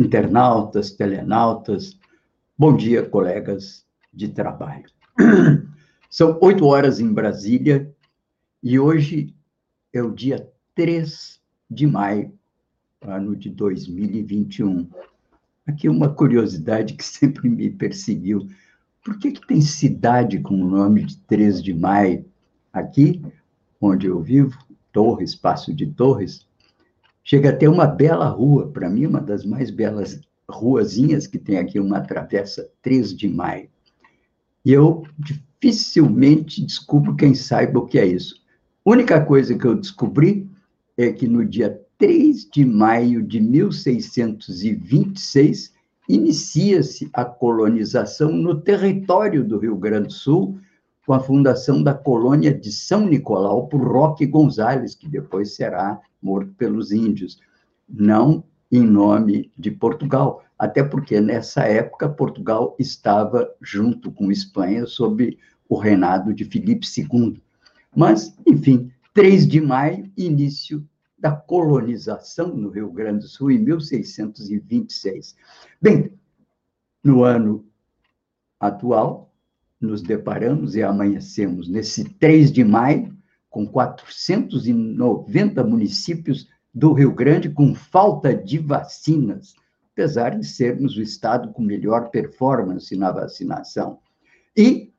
internautas, telenautas. Bom dia, colegas de trabalho. São oito horas em Brasília e hoje é o dia 3 de maio, ano de 2021. Aqui uma curiosidade que sempre me perseguiu. Por que, que tem cidade com o nome de 3 de maio? Aqui, onde eu vivo, Torres, Passo de Torres, chega a ter uma bela rua, para mim, uma das mais belas ruazinhas que tem aqui, uma travessa 3 de maio. E eu dificilmente descubro quem saiba o que é isso. Única coisa que eu descobri é que no dia 3 de maio de 1626 inicia-se a colonização no território do Rio Grande do Sul, com a fundação da colônia de São Nicolau por Roque Gonzalez, que depois será morto pelos índios, não em nome de Portugal, até porque nessa época Portugal estava junto com Espanha sob o reinado de Filipe II. Mas, enfim, 3 de maio, início da colonização no Rio Grande do Sul, em 1626. Bem, no ano atual, nos deparamos e amanhecemos nesse 3 de maio, com 490 municípios do Rio Grande com falta de vacinas, apesar de sermos o estado com melhor performance na vacinação. E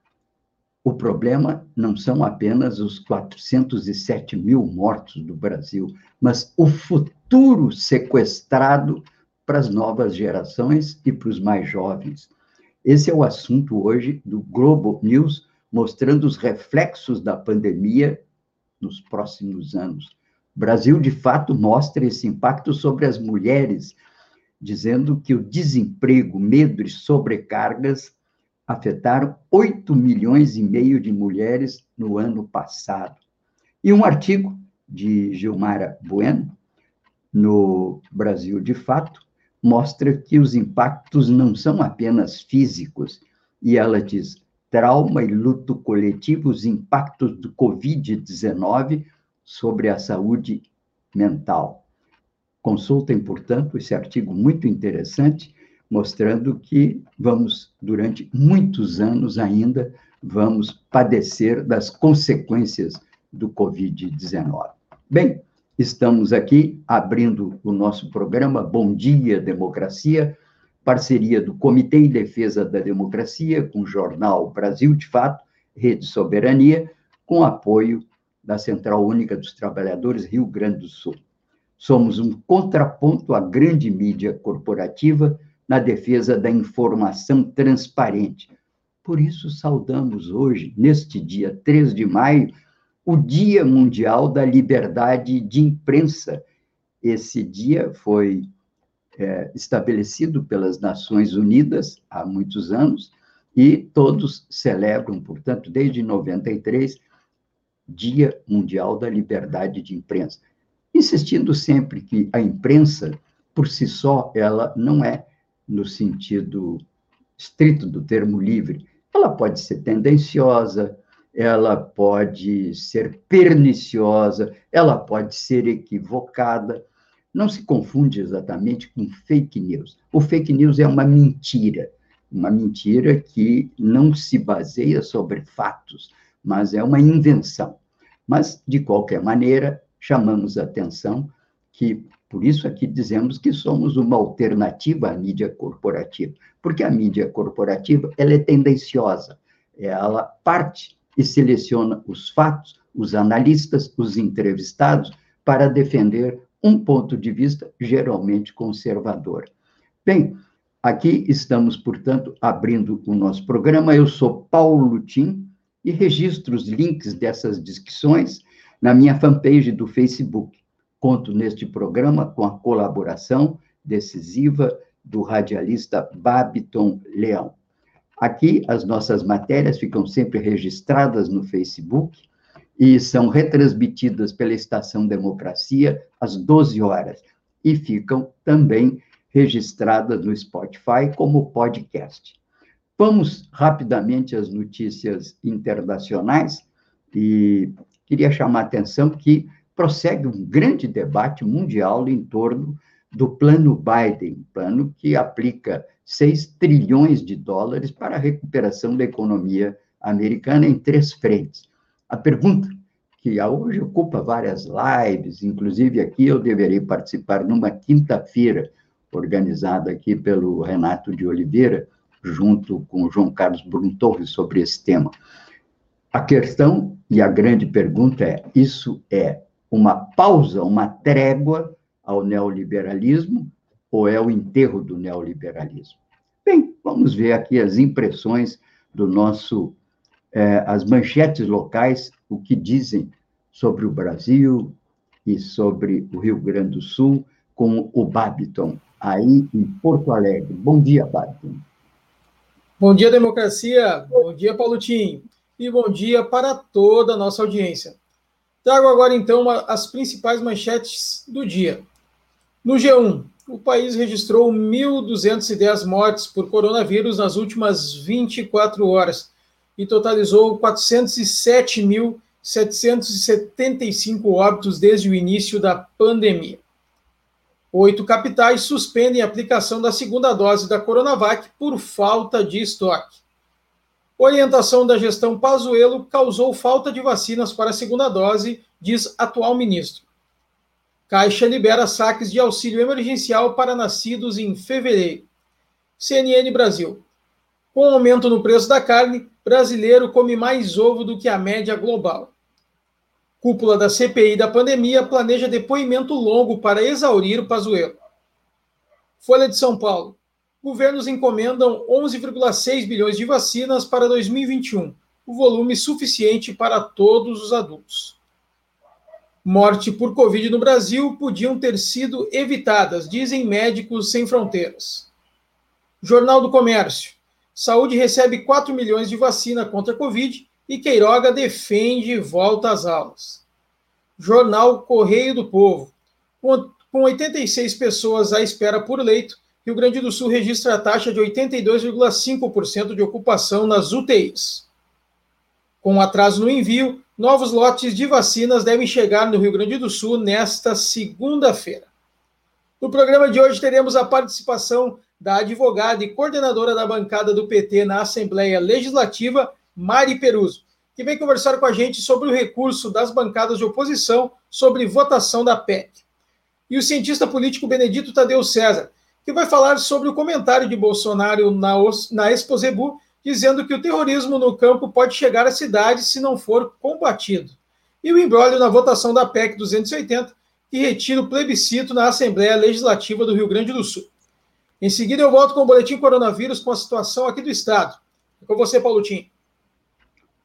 o problema não são apenas os 407 mil mortos do Brasil, mas o futuro sequestrado para as novas gerações e para os mais jovens. Esse é o assunto hoje do Globo News, mostrando os reflexos da pandemia nos próximos anos. O Brasil, de fato, mostra esse impacto sobre as mulheres, dizendo que o desemprego, medo e sobrecargas afetaram 8 milhões e meio de mulheres no ano passado. E um artigo de Gilmara Bueno, no Brasil de Fato, mostra que os impactos não são apenas físicos, e ela diz: trauma e luto coletivo, os impactos do Covid-19 sobre a saúde mental. Consultem, portanto, esse artigo muito interessante, mostrando que vamos, durante muitos anos ainda, vamos padecer das consequências do Covid-19. Bem, Estamos aqui abrindo o nosso programa Bom Dia Democracia, parceria do Comitê em Defesa da Democracia com o jornal Brasil de Fato, Rede Soberania, com apoio da Central Única dos Trabalhadores Rio Grande do Sul. Somos um contraponto à grande mídia corporativa na defesa da informação transparente. Por isso, saudamos hoje, neste dia 3 de maio, o Dia Mundial da Liberdade de Imprensa. Esse dia foi é, estabelecido pelas Nações Unidas há muitos anos e todos celebram, portanto, desde 93, Dia Mundial da Liberdade de Imprensa, insistindo sempre que a imprensa, por si só, ela não é no sentido estrito do termo livre. Ela pode ser tendenciosa, ela pode ser perniciosa, ela pode ser equivocada. Não se confunde exatamente com fake news. O fake news é uma mentira, uma mentira que não se baseia sobre fatos, mas é uma invenção. Mas, de qualquer maneira, chamamos a atenção que, por isso aqui dizemos que somos uma alternativa à mídia corporativa, porque a mídia corporativa ela é tendenciosa, ela parte e seleciona os fatos, os analistas, os entrevistados, para defender um ponto de vista geralmente conservador. Bem, aqui estamos, portanto, abrindo o nosso programa. Eu sou Paulo Tim e registro os links dessas discussões na minha fanpage do Facebook. Conto neste programa com a colaboração decisiva do radialista Babiton Leão. Aqui, as nossas matérias ficam sempre registradas no Facebook e são retransmitidas pela Estação Democracia às 12 horas e ficam também registradas no Spotify como podcast. Vamos rapidamente às notícias internacionais e queria chamar a atenção que prossegue um grande debate mundial em torno do plano Biden, plano que aplica 6 trilhões de dólares para a recuperação da economia americana em três frentes. A pergunta que hoje ocupa várias lives, inclusive aqui eu deveria participar numa quinta-feira, organizada aqui pelo Renato de Oliveira, junto com o João Carlos Bruno Torres, sobre esse tema. A questão e a grande pergunta é: isso é uma pausa, uma trégua ao neoliberalismo ou é o enterro do neoliberalismo? Bem, vamos ver aqui as impressões do nosso, eh, as manchetes locais, o que dizem sobre o Brasil e sobre o Rio Grande do Sul com o Babiton, aí em Porto Alegre. Bom dia, Babiton. Bom dia, democracia. Bom dia, Paulo Tim. E bom dia para toda a nossa audiência. Trago agora, então, as principais manchetes do dia. No G1, o país registrou 1.210 mortes por coronavírus nas últimas 24 horas e totalizou 407.775 óbitos desde o início da pandemia. Oito capitais suspendem a aplicação da segunda dose da Coronavac por falta de estoque. Orientação da gestão Pazuello causou falta de vacinas para a segunda dose, diz atual ministro. Caixa libera saques de auxílio emergencial para nascidos em fevereiro. CNN Brasil. Com aumento no preço da carne, brasileiro come mais ovo do que a média global. Cúpula da CPI da pandemia planeja depoimento longo para exaurir o Pazuello. Folha de São Paulo. Governos encomendam 11,6 bilhões de vacinas para 2021, o volume suficiente para todos os adultos morte por Covid no Brasil podiam ter sido evitadas, dizem Médicos Sem Fronteiras. Jornal do Comércio. Saúde recebe 4 milhões de vacina contra a Covid e Queiroga defende volta às aulas. Jornal Correio do Povo. Com 86 pessoas à espera por leito, Rio Grande do Sul registra a taxa de 82,5% de ocupação nas UTIs. Com atraso no envio, novos lotes de vacinas devem chegar no Rio Grande do Sul nesta segunda-feira. No programa de hoje teremos a participação da advogada e coordenadora da bancada do PT na Assembleia Legislativa, Mari Peruso, que vem conversar com a gente sobre o recurso das bancadas de oposição sobre votação da PEC. E o cientista político Benedito Tadeu César, que vai falar sobre o comentário de Bolsonaro na, na Exposebu dizendo que o terrorismo no campo pode chegar à cidade se não for combatido. E o embrólio na votação da PEC 280, que retira o plebiscito na Assembleia Legislativa do Rio Grande do Sul. Em seguida, eu volto com o boletim coronavírus com a situação aqui do Estado. É com você, Paulo Tim.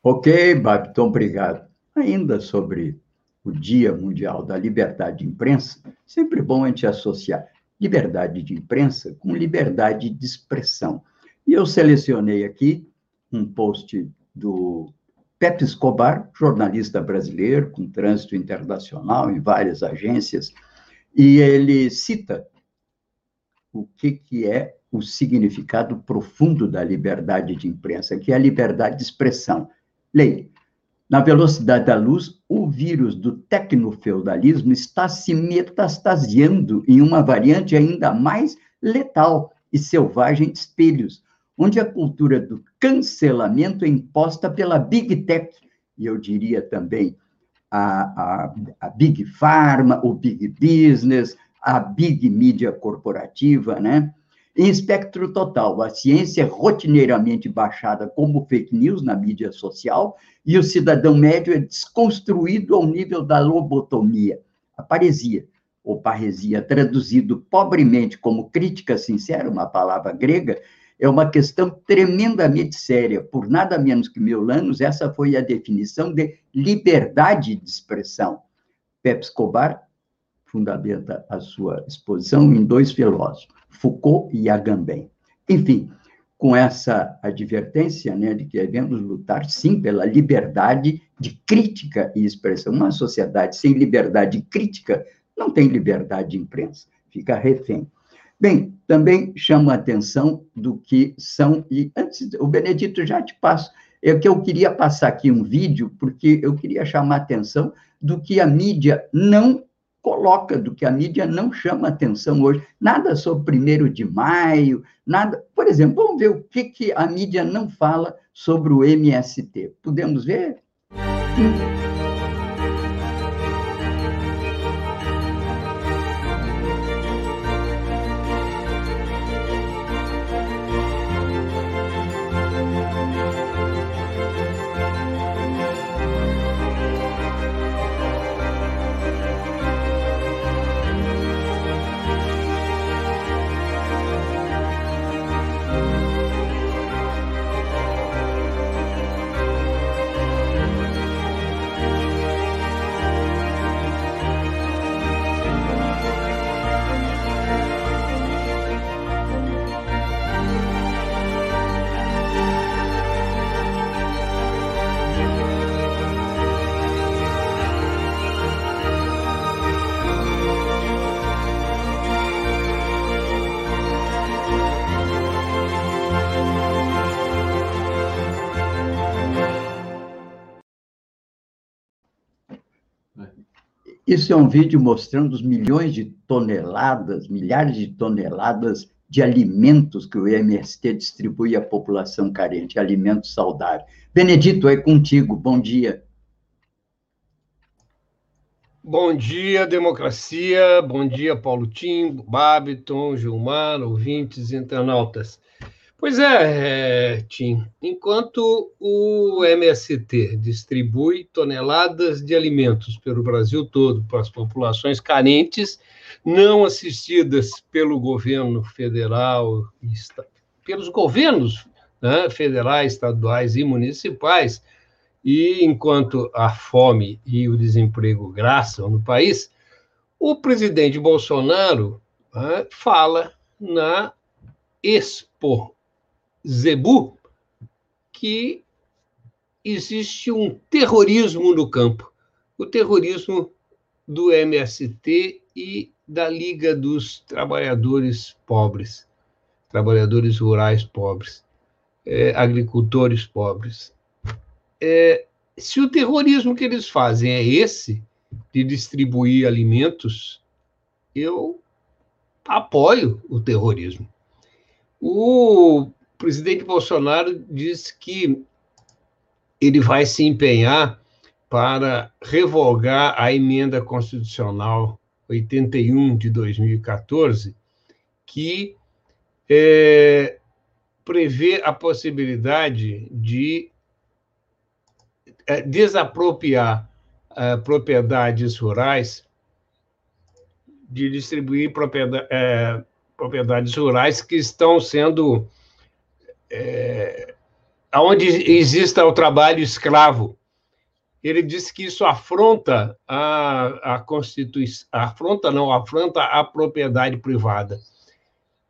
Ok, Babton, obrigado. Ainda sobre o Dia Mundial da Liberdade de Imprensa, sempre bom a gente associar liberdade de imprensa com liberdade de expressão. E eu selecionei aqui um post do Pepe Escobar, jornalista brasileiro com trânsito internacional em várias agências, e ele cita o que, que é o significado profundo da liberdade de imprensa, que é a liberdade de expressão. Leia. Na velocidade da luz, o vírus do tecnofeudalismo está se metastasiando em uma variante ainda mais letal e selvagem de espelhos, onde a cultura do cancelamento é imposta pela Big Tech, e eu diria também a, a, a Big Pharma, o Big Business, a Big Mídia corporativa, né? Em espectro total, a ciência é rotineiramente baixada como fake news na mídia social e o cidadão médio é desconstruído ao nível da lobotomia, a paresia, ou parresia, traduzido pobremente como crítica sincera, uma palavra grega, é uma questão tremendamente séria. Por nada menos que mil anos, essa foi a definição de liberdade de expressão. Pepe Escobar fundamenta a sua exposição em dois filósofos. Foucault e Agamben. Enfim, com essa advertência né, de que devemos lutar, sim, pela liberdade de crítica e expressão. Uma sociedade sem liberdade crítica não tem liberdade de imprensa, fica refém. Bem, também chamo a atenção do que são, e antes, o Benedito já te passo, é que eu queria passar aqui um vídeo, porque eu queria chamar a atenção do que a mídia não coloca, do que a mídia não chama atenção hoje. Nada sobre 1 de maio, nada. Por exemplo, vamos ver o que, que a mídia não fala sobre o MST. Podemos ver? Isso é um vídeo mostrando os milhões de toneladas, milhares de toneladas de alimentos que o MST distribui à população carente, alimentos saudáveis. Benedito, é contigo. Bom dia. Bom dia, democracia. Bom dia, Paulo Tim, Babiton, Gilmar, ouvintes internautas. Pois é, é, Tim, enquanto o MST distribui toneladas de alimentos pelo Brasil todo para as populações carentes, não assistidas pelo governo federal, pelos governos né, federais, estaduais e municipais, e enquanto a fome e o desemprego graçam no país, o presidente Bolsonaro né, fala na Expo Zebu que existe um terrorismo no campo, o terrorismo do MST e da Liga dos Trabalhadores Pobres, trabalhadores rurais pobres, é, agricultores pobres. É, se o terrorismo que eles fazem é esse, de distribuir alimentos, eu apoio o terrorismo. O o presidente Bolsonaro disse que ele vai se empenhar para revogar a emenda constitucional 81 de 2014, que é, prevê a possibilidade de é, desapropriar é, propriedades rurais, de distribuir propriedade, é, propriedades rurais que estão sendo é, onde exista o trabalho escravo. Ele disse que isso afronta a, a Constituição, afronta não, afronta a propriedade privada.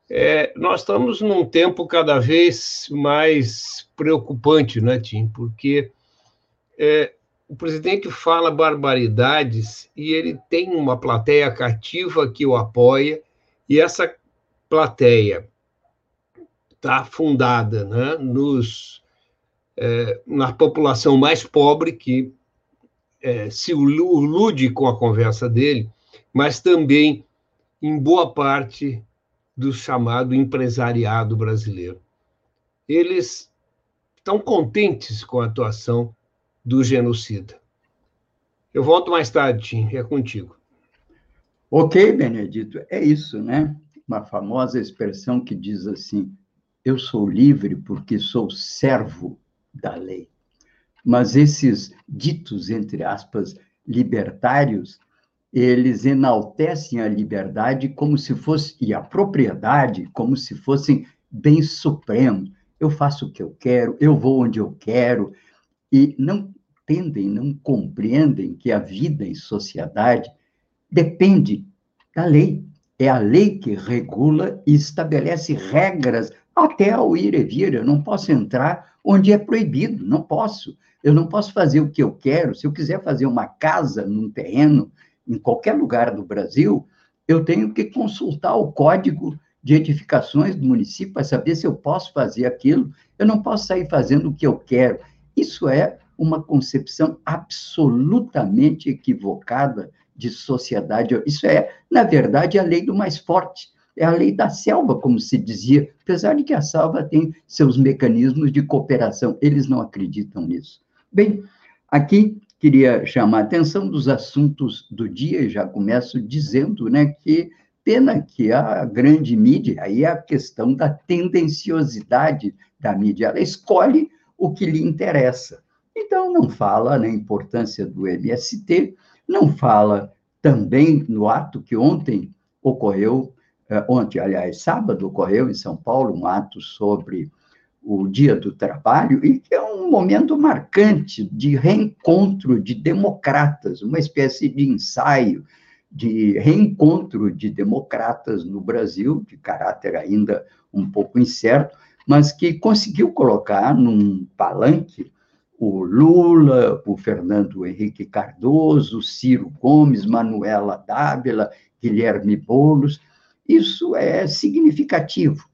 É, nós estamos num tempo cada vez mais preocupante, né, Tim? Porque é, o presidente fala barbaridades e ele tem uma plateia cativa que o apoia, e essa plateia está fundada né, nos, é, na população mais pobre, que é, se ilude com a conversa dele, mas também em boa parte do chamado empresariado brasileiro. Eles estão contentes com a atuação do genocida. Eu volto mais tarde, Tim, é contigo. Ok, Benedito, é isso, né? Uma famosa expressão que diz assim: eu sou livre porque sou servo da lei. Mas esses ditos, entre aspas, libertários, eles enaltecem a liberdade como se fosse, e a propriedade, como se fossem bens supremos. Eu faço o que eu quero, eu vou onde eu quero, e não entendem, não compreendem que a vida em sociedade depende da lei, é a lei que regula e estabelece regras até ao ir e vir. Eu não posso entrar onde é proibido, não posso. Eu não posso fazer o que eu quero. Se eu quiser fazer uma casa num terreno, em qualquer lugar do Brasil, eu tenho que consultar o código de edificações do município para saber se eu posso fazer aquilo. Eu não posso sair fazendo o que eu quero. Isso é uma concepção absolutamente equivocada de sociedade. Isso é, na verdade, a lei do mais forte. É a lei da selva, como se dizia, apesar de que a selva tem seus mecanismos de cooperação. Eles não acreditam nisso. Bem, aqui queria chamar a atenção dos assuntos do dia, já começo dizendo né, que pena que a grande mídia, aí é a questão da tendenciosidade da mídia, ela escolhe o que lhe interessa. Então, não fala na importância do MST, não fala também no ato que ontem ocorreu, ontem, aliás, sábado, ocorreu em São Paulo, um ato sobre o Dia do Trabalho, e que é um momento marcante de reencontro de democratas, uma espécie de ensaio de reencontro de democratas no Brasil, de caráter ainda um pouco incerto, mas que conseguiu colocar num palanque o Lula, o Fernando Henrique Cardoso, Ciro Gomes, Manuela Dávila, Guilherme Boulos. Isso é significativo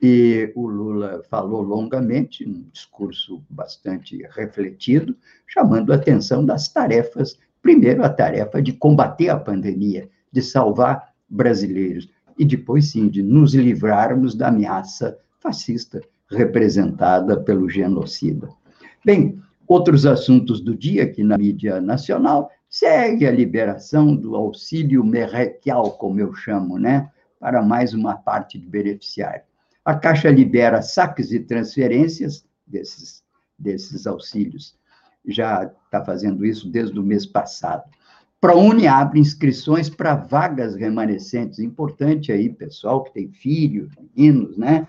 e o Lula falou longamente, num discurso bastante refletido, chamando a atenção das tarefas. Primeiro, a tarefa de combater a pandemia, de salvar brasileiros, e depois, sim, de nos livrarmos da ameaça fascista representada pelo genocida. Bem, outros assuntos do dia aqui na mídia nacional segue a liberação do auxílio merrequial, como eu chamo, né, para mais uma parte de beneficiários. A Caixa libera saques e transferências desses, desses auxílios. Já está fazendo isso desde o mês passado. ProUni abre inscrições para vagas remanescentes. Importante aí, pessoal que tem filhos, meninos, né?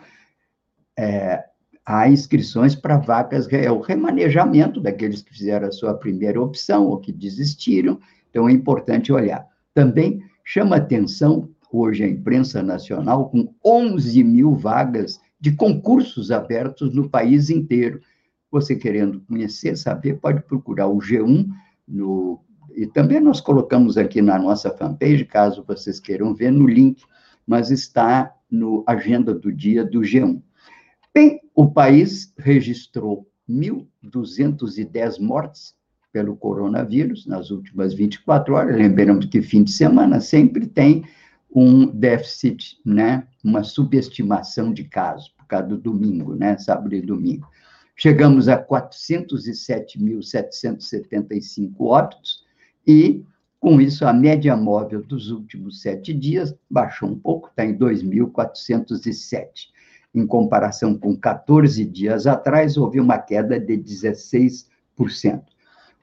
É, há inscrições para vagas, é o remanejamento daqueles que fizeram a sua primeira opção ou que desistiram. Então, é importante olhar. Também chama atenção hoje a imprensa nacional com 11 mil vagas de concursos abertos no país inteiro. Você querendo conhecer, saber, pode procurar o G1 no e também nós colocamos aqui na nossa fanpage, caso vocês queiram ver, no link, mas está no agenda do dia do G1. Bem, o país registrou 1.210 mortes pelo coronavírus nas últimas 24 horas. Lembramos que fim de semana sempre tem um déficit, né, uma subestimação de casos, por causa do domingo, né, sábado e domingo. Chegamos a 407.775 óbitos e, com isso, a média móvel dos últimos sete dias baixou um pouco, está em 2.407. Em comparação com 14 dias atrás, houve uma queda de 16%.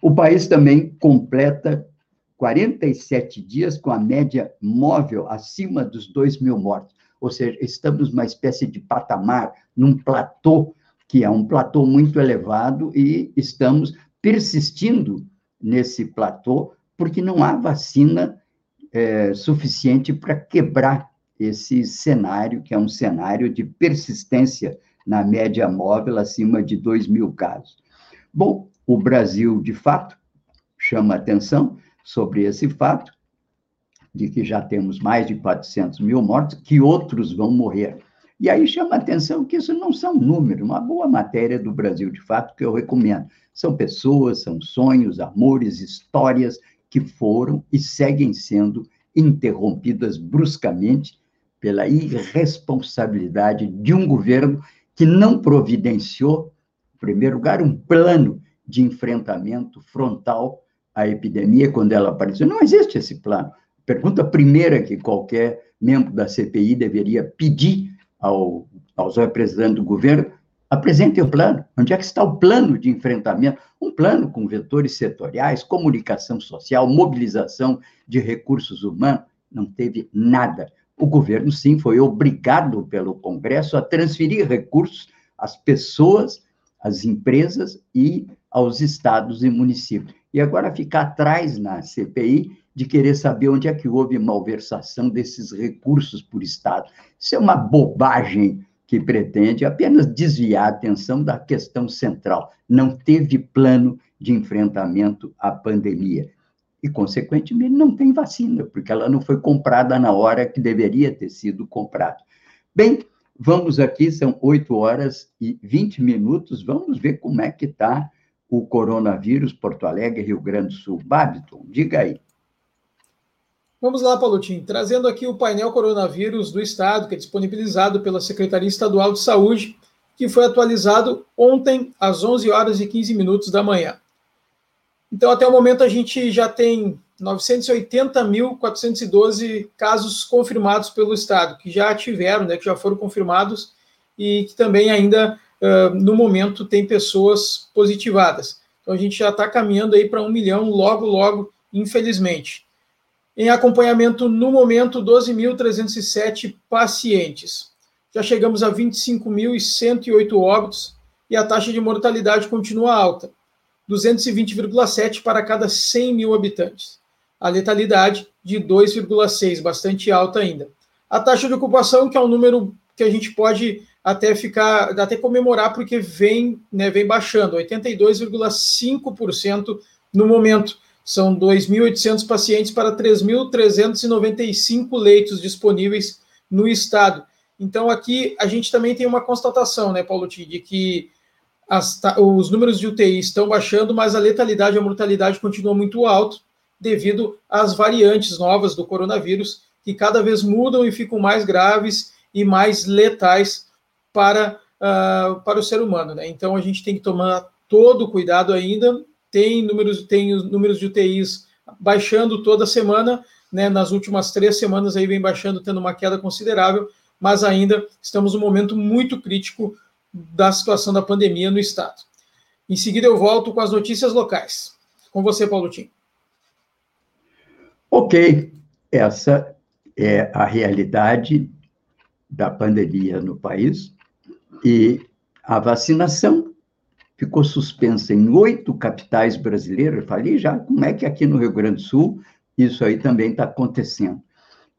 O país também completa 47 dias com a média móvel acima dos 2 mil mortos. Ou seja, estamos numa espécie de patamar, num platô, que é um platô muito elevado, e estamos persistindo nesse platô, porque não há vacina é, suficiente para quebrar esse cenário, que é um cenário de persistência na média móvel acima de 2 mil casos. Bom, o Brasil, de fato, chama atenção, sobre esse fato, de que já temos mais de 400 mil mortos, que outros vão morrer. E aí chama a atenção que isso não são números, uma boa matéria do Brasil, de fato, que eu recomendo. São pessoas, são sonhos, amores, histórias que foram e seguem sendo interrompidas bruscamente pela irresponsabilidade de um governo que não providenciou, em primeiro lugar, um plano de enfrentamento frontal a epidemia quando ela apareceu. Não existe esse plano. Pergunta primeira que qualquer membro da CPI deveria pedir ao, aos representantes do governo: apresentem o plano. Onde é que está o plano de enfrentamento? Um plano com vetores setoriais, comunicação social, mobilização de recursos humanos. Não teve nada. O governo, sim, foi obrigado pelo Congresso a transferir recursos às pessoas, às empresas e aos estados e municípios. E agora ficar atrás na CPI de querer saber onde é que houve malversação desses recursos por Estado. Isso é uma bobagem que pretende apenas desviar a atenção da questão central. Não teve plano de enfrentamento à pandemia. E, consequentemente, não tem vacina, porque ela não foi comprada na hora que deveria ter sido comprada. Bem, vamos aqui, são 8 horas e 20 minutos, vamos ver como é que está o coronavírus, Porto Alegre, Rio Grande do Sul. Babiton, diga aí. Vamos lá, Paulutinho, trazendo aqui o painel coronavírus do Estado, que é disponibilizado pela Secretaria Estadual de Saúde, que foi atualizado ontem às 11 horas e 15 minutos da manhã. Então, até o momento, a gente já tem 980.412 casos confirmados pelo Estado, que já tiveram, né, que já foram confirmados e que também ainda, uh, no momento, tem pessoas positivadas. Então, a gente já está caminhando aí para um milhão logo, logo, infelizmente. Em acompanhamento, no momento, 12.307 pacientes. Já chegamos a 25.108 óbitos e a taxa de mortalidade continua alta, 220,7 para cada 100 mil habitantes. A letalidade de 2,6, bastante alta ainda. A taxa de ocupação, que é um número que a gente pode até ficar, até comemorar, porque vem, né, vem baixando, 82,5% no momento. São 2.800 pacientes para 3.395 leitos disponíveis no estado. Então, aqui a gente também tem uma constatação, né, Paulo T, de que as, os números de UTI estão baixando, mas a letalidade e a mortalidade continuam muito alto devido às variantes novas do coronavírus, que cada vez mudam e ficam mais graves e mais letais para, uh, para o ser humano. Né? Então, a gente tem que tomar todo cuidado ainda, tem números, tem os números de UTIs baixando toda semana, né, nas últimas três semanas aí vem baixando, tendo uma queda considerável, mas ainda estamos num momento muito crítico da situação da pandemia no estado. Em seguida eu volto com as notícias locais. Com você, Paulo Tim. Ok, essa é a realidade da pandemia no país e a vacinação ficou suspensa em oito capitais brasileiras. Eu falei já como é que aqui no Rio Grande do Sul isso aí também está acontecendo.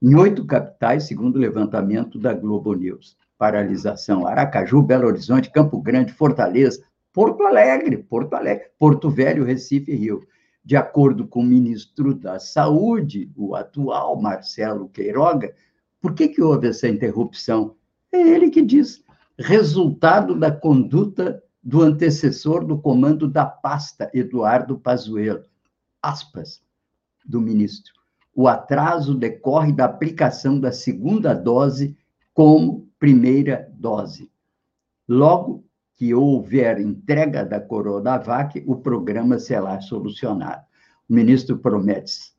Em oito capitais, segundo o levantamento da Globo News. Paralisação: Aracaju, Belo Horizonte, Campo Grande, Fortaleza, Porto Alegre, Porto Alegre, Porto Velho, Recife e Rio. De acordo com o ministro da Saúde, o atual Marcelo Queiroga, por que, que houve essa interrupção? É ele que diz: resultado da conduta do antecessor do comando da pasta, Eduardo Pazuello. Aspas do ministro. O atraso decorre da aplicação da segunda dose como primeira dose. Logo que houver entrega da Coronavac, o programa será solucionado. O ministro promete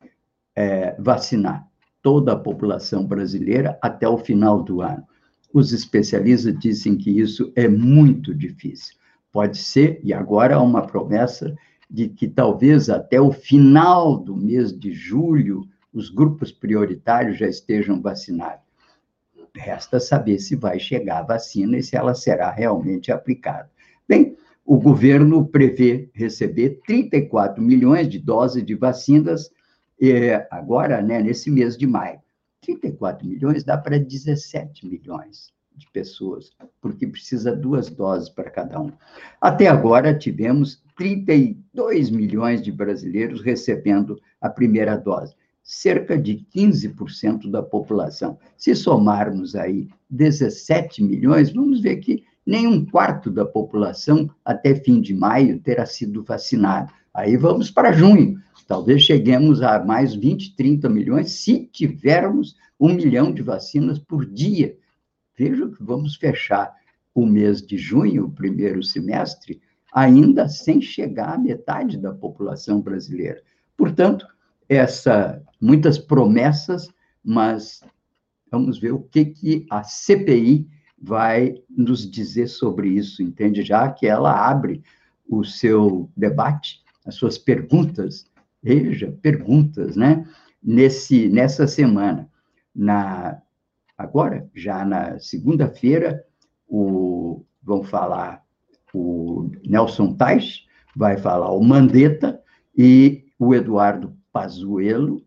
é, vacinar toda a população brasileira até o final do ano. Os especialistas dizem que isso é muito difícil. Pode ser, e agora há uma promessa de que talvez até o final do mês de julho os grupos prioritários já estejam vacinados. Resta saber se vai chegar a vacina e se ela será realmente aplicada. Bem, o governo prevê receber 34 milhões de doses de vacinas eh, agora, né, nesse mês de maio. 34 milhões dá para 17 milhões de pessoas, porque precisa duas doses para cada um. Até agora, tivemos 32 milhões de brasileiros recebendo a primeira dose, cerca de 15% da população. Se somarmos aí 17 milhões, vamos ver que nem um quarto da população até fim de maio terá sido vacinada. Aí vamos para junho. Talvez cheguemos a mais 20, 30 milhões se tivermos um milhão de vacinas por dia Veja que vamos fechar o mês de junho, o primeiro semestre, ainda sem chegar à metade da população brasileira. Portanto, essa muitas promessas, mas vamos ver o que, que a CPI vai nos dizer sobre isso, entende? Já que ela abre o seu debate, as suas perguntas, veja, perguntas, né? Nesse, nessa semana, na Agora, já na segunda-feira, o, vão falar o Nelson Tais, vai falar o Mandetta, e o Eduardo Pazuello,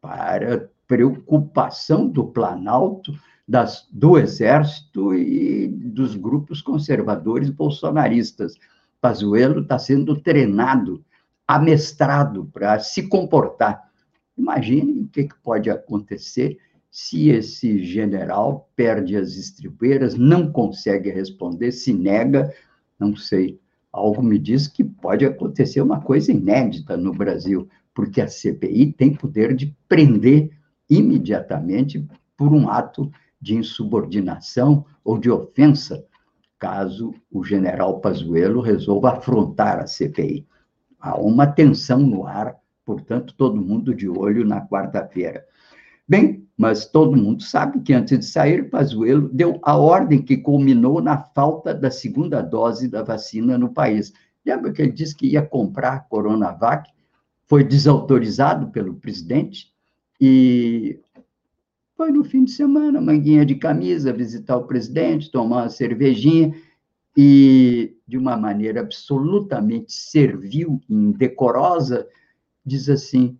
para preocupação do Planalto, das, do Exército e dos grupos conservadores bolsonaristas. Pazuello está sendo treinado, amestrado para se comportar. Imagine o que, que pode acontecer se esse general perde as estribeiras, não consegue responder, se nega, não sei. Algo me diz que pode acontecer uma coisa inédita no Brasil, porque a CPI tem poder de prender imediatamente por um ato de insubordinação ou de ofensa, caso o general Pazuello resolva afrontar a CPI. Há uma tensão no ar, portanto, todo mundo de olho na quarta-feira. Bem, mas todo mundo sabe que antes de sair, Pazuello deu a ordem que culminou na falta da segunda dose da vacina no país. Lembra que ele disse que ia comprar a Coronavac? Foi desautorizado pelo presidente e foi no fim de semana, manguinha de camisa, visitar o presidente, tomar uma cervejinha e, de uma maneira absolutamente servil e indecorosa, diz assim: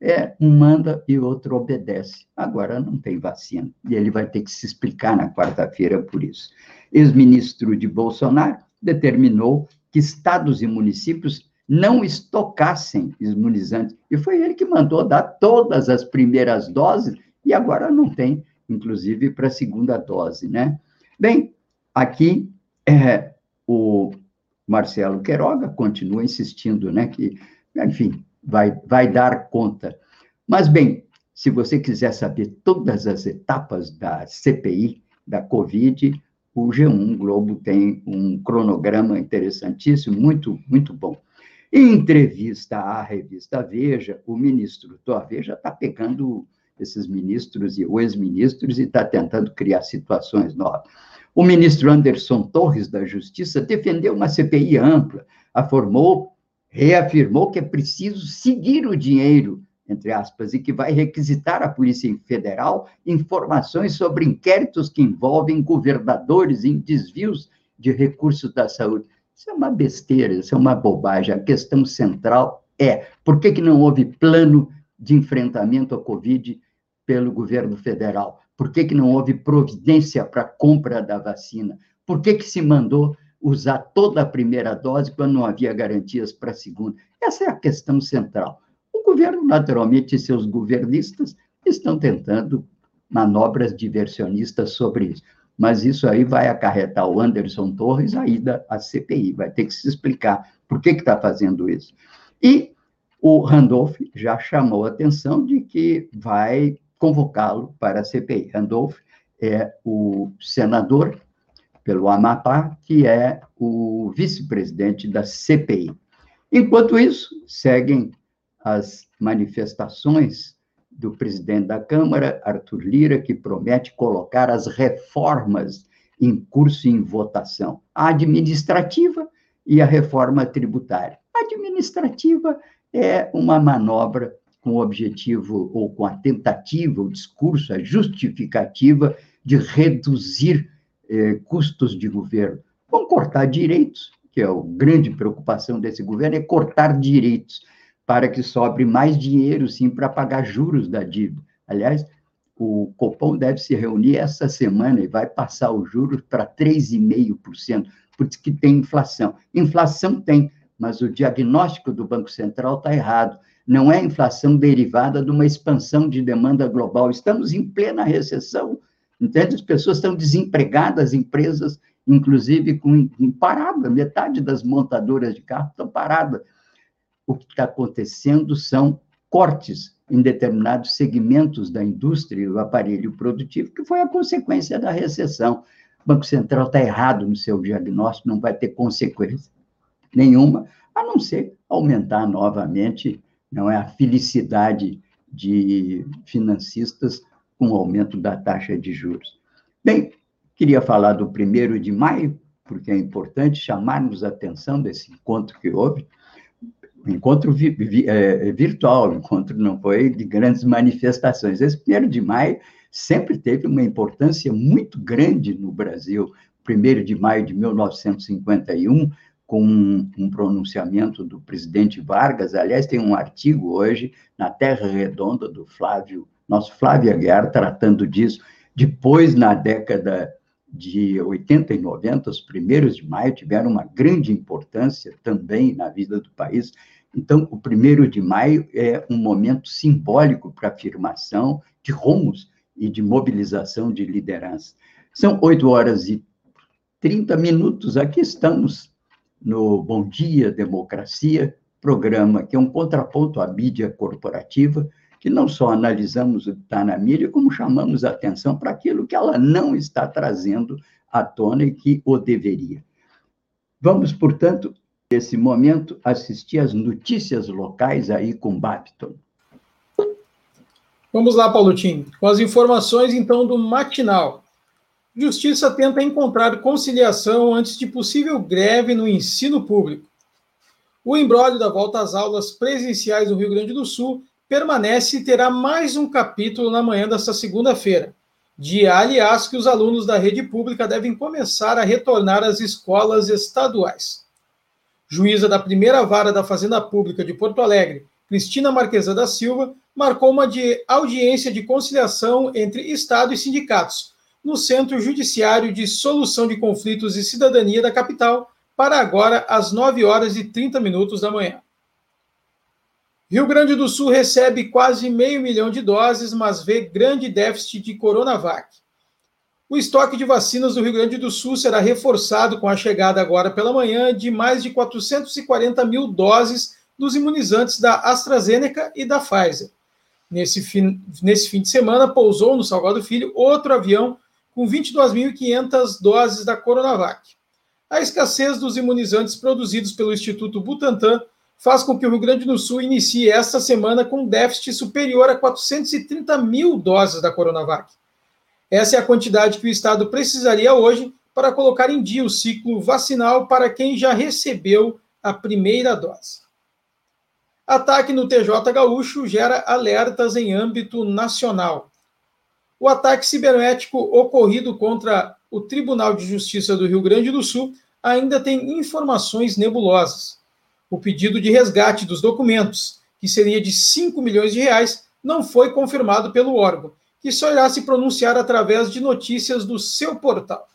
é, um manda e outro obedece. Agora não tem vacina. E ele vai ter que se explicar na quarta-feira por isso. Ex-ministro de Bolsonaro determinou que estados e municípios não estocassem imunizantes. E foi ele que mandou dar todas as primeiras doses e agora não tem, inclusive, para a segunda dose, né? Bem, aqui é, o Marcelo Queiroga continua insistindo, né, que, enfim, vai, vai dar conta. Mas, bem, se você quiser saber todas as etapas da CPI, da Covid, o G1 Globo tem um cronograma interessantíssimo, muito, muito bom. Em entrevista à revista Veja, o ministro Torre já está pegando esses ministros e ex-ministros e está tentando criar situações novas. O ministro Anderson Torres, da Justiça, defendeu uma CPI ampla, afirmou, reafirmou que é preciso seguir o dinheiro, entre aspas, e que vai requisitar à Polícia Federal informações sobre inquéritos que envolvem governadores em desvios de recursos da saúde. Isso é uma besteira, isso é uma bobagem. A questão central é por que, que não houve plano de enfrentamento à Covid pelo governo federal? Por que, que não houve providência para compra da vacina? Por que, que se mandou usar toda a primeira dose quando não havia garantias para a segunda? Essa é a questão central. O governo, naturalmente, e seus governistas estão tentando manobras diversionistas sobre isso. Mas isso aí vai acarretar o Anderson Torres a ida à CPI, vai ter que se explicar por que está fazendo isso. E o Randolph já chamou a atenção de que vai convocá-lo para a CPI. Randolph é o senador pelo Amapá, que é o vice-presidente da CPI. Enquanto isso, seguem as manifestações do presidente da Câmara, Arthur Lira, que promete colocar as reformas em curso e em votação, a administrativa e a reforma tributária. A administrativa é uma manobra com o objetivo, ou com a tentativa, o discurso, a justificativa de reduzir eh, custos de governo. Vão cortar direitos, que é a grande preocupação desse governo, é cortar direitos, para que sobre mais dinheiro, sim, para pagar juros da dívida. Aliás, o Copom deve se reunir essa semana e vai passar os juros para 3,5%, porque que tem inflação. Inflação tem, mas o diagnóstico do Banco Central está errado. Não é inflação derivada de uma expansão de demanda global. Estamos em plena recessão, entende? As pessoas estão desempregadas, empresas, inclusive, com parada. Metade das montadoras de carro estão paradas. O que está acontecendo são cortes em determinados segmentos da indústria e do aparelho produtivo, que foi a consequência da recessão. O Banco Central está errado no seu diagnóstico, não vai ter consequência nenhuma, a não ser aumentar novamente não é a felicidade de financistas com o aumento da taxa de juros. Bem, queria falar do primeiro de maio, porque é importante chamarmos a atenção desse encontro que houve, encontro vi, vi, é, virtual, encontro não foi de grandes manifestações. Esse primeiro de maio sempre teve uma importância muito grande no Brasil. Primeiro de maio de 1951 com um, um, pronunciamento do presidente Vargas. Aliás, tem um artigo hoje na Terra Redonda do Flávio, nosso Flávio Aguiar, tratando disso. Depois, na década de 80 e 90, os primeiros de maio tiveram uma grande importância também na vida do país. Então, o primeiro de maio é um momento simbólico para afirmação de rumos e de mobilização de liderança. São oito horas e 30 minutos. Aqui estamos no Bom Dia Democracia, programa que é um contraponto à mídia corporativa, que não só analisamos o que está na mídia, como chamamos a atenção para aquilo que ela não está trazendo à tona e que o deveria. Vamos, portanto, nesse momento, assistir às notícias locais aí com Babton. Vamos lá, Paulo Tim, com as informações, então, do matinal. Justiça tenta encontrar conciliação antes de possível greve no ensino público. O embrólio da volta às aulas presenciais no Rio Grande do Sul permanece e terá mais um capítulo na manhã desta segunda-feira. Dia, aliás, que os alunos da rede pública devem começar a retornar às escolas estaduais. Juíza da primeira vara da Fazenda Pública de Porto Alegre, Cristina Marquesa da Silva, marcou uma de audiência de conciliação entre Estado e sindicatos no Centro Judiciário de Solução de Conflitos e Cidadania da capital, para agora às 9 horas e 30 minutos da manhã. Rio Grande do Sul recebe quase meio milhão de doses, mas vê grande déficit de Coronavac. O estoque de vacinas do Rio Grande do Sul será reforçado com a chegada agora pela manhã de mais de 440 mil doses dos imunizantes da AstraZeneca e da Pfizer. Nesse fim, nesse fim de semana, pousou no Salgado Filho outro avião com 22.500 doses da Coronavac. A escassez dos imunizantes produzidos pelo Instituto Butantan faz com que o Rio Grande do Sul inicie esta semana com um déficit superior a 430 mil doses da Coronavac. Essa é a quantidade que o Estado precisaria hoje para colocar em dia o ciclo vacinal para quem já recebeu a primeira dose. Ataque no TJ Gaúcho gera alertas em âmbito nacional. O ataque cibernético ocorrido contra o Tribunal de Justiça do Rio Grande do Sul ainda tem informações nebulosas. O pedido de resgate dos documentos, que seria de 5 milhões de reais, não foi confirmado pelo órgão, que só irá se pronunciar através de notícias do seu portal.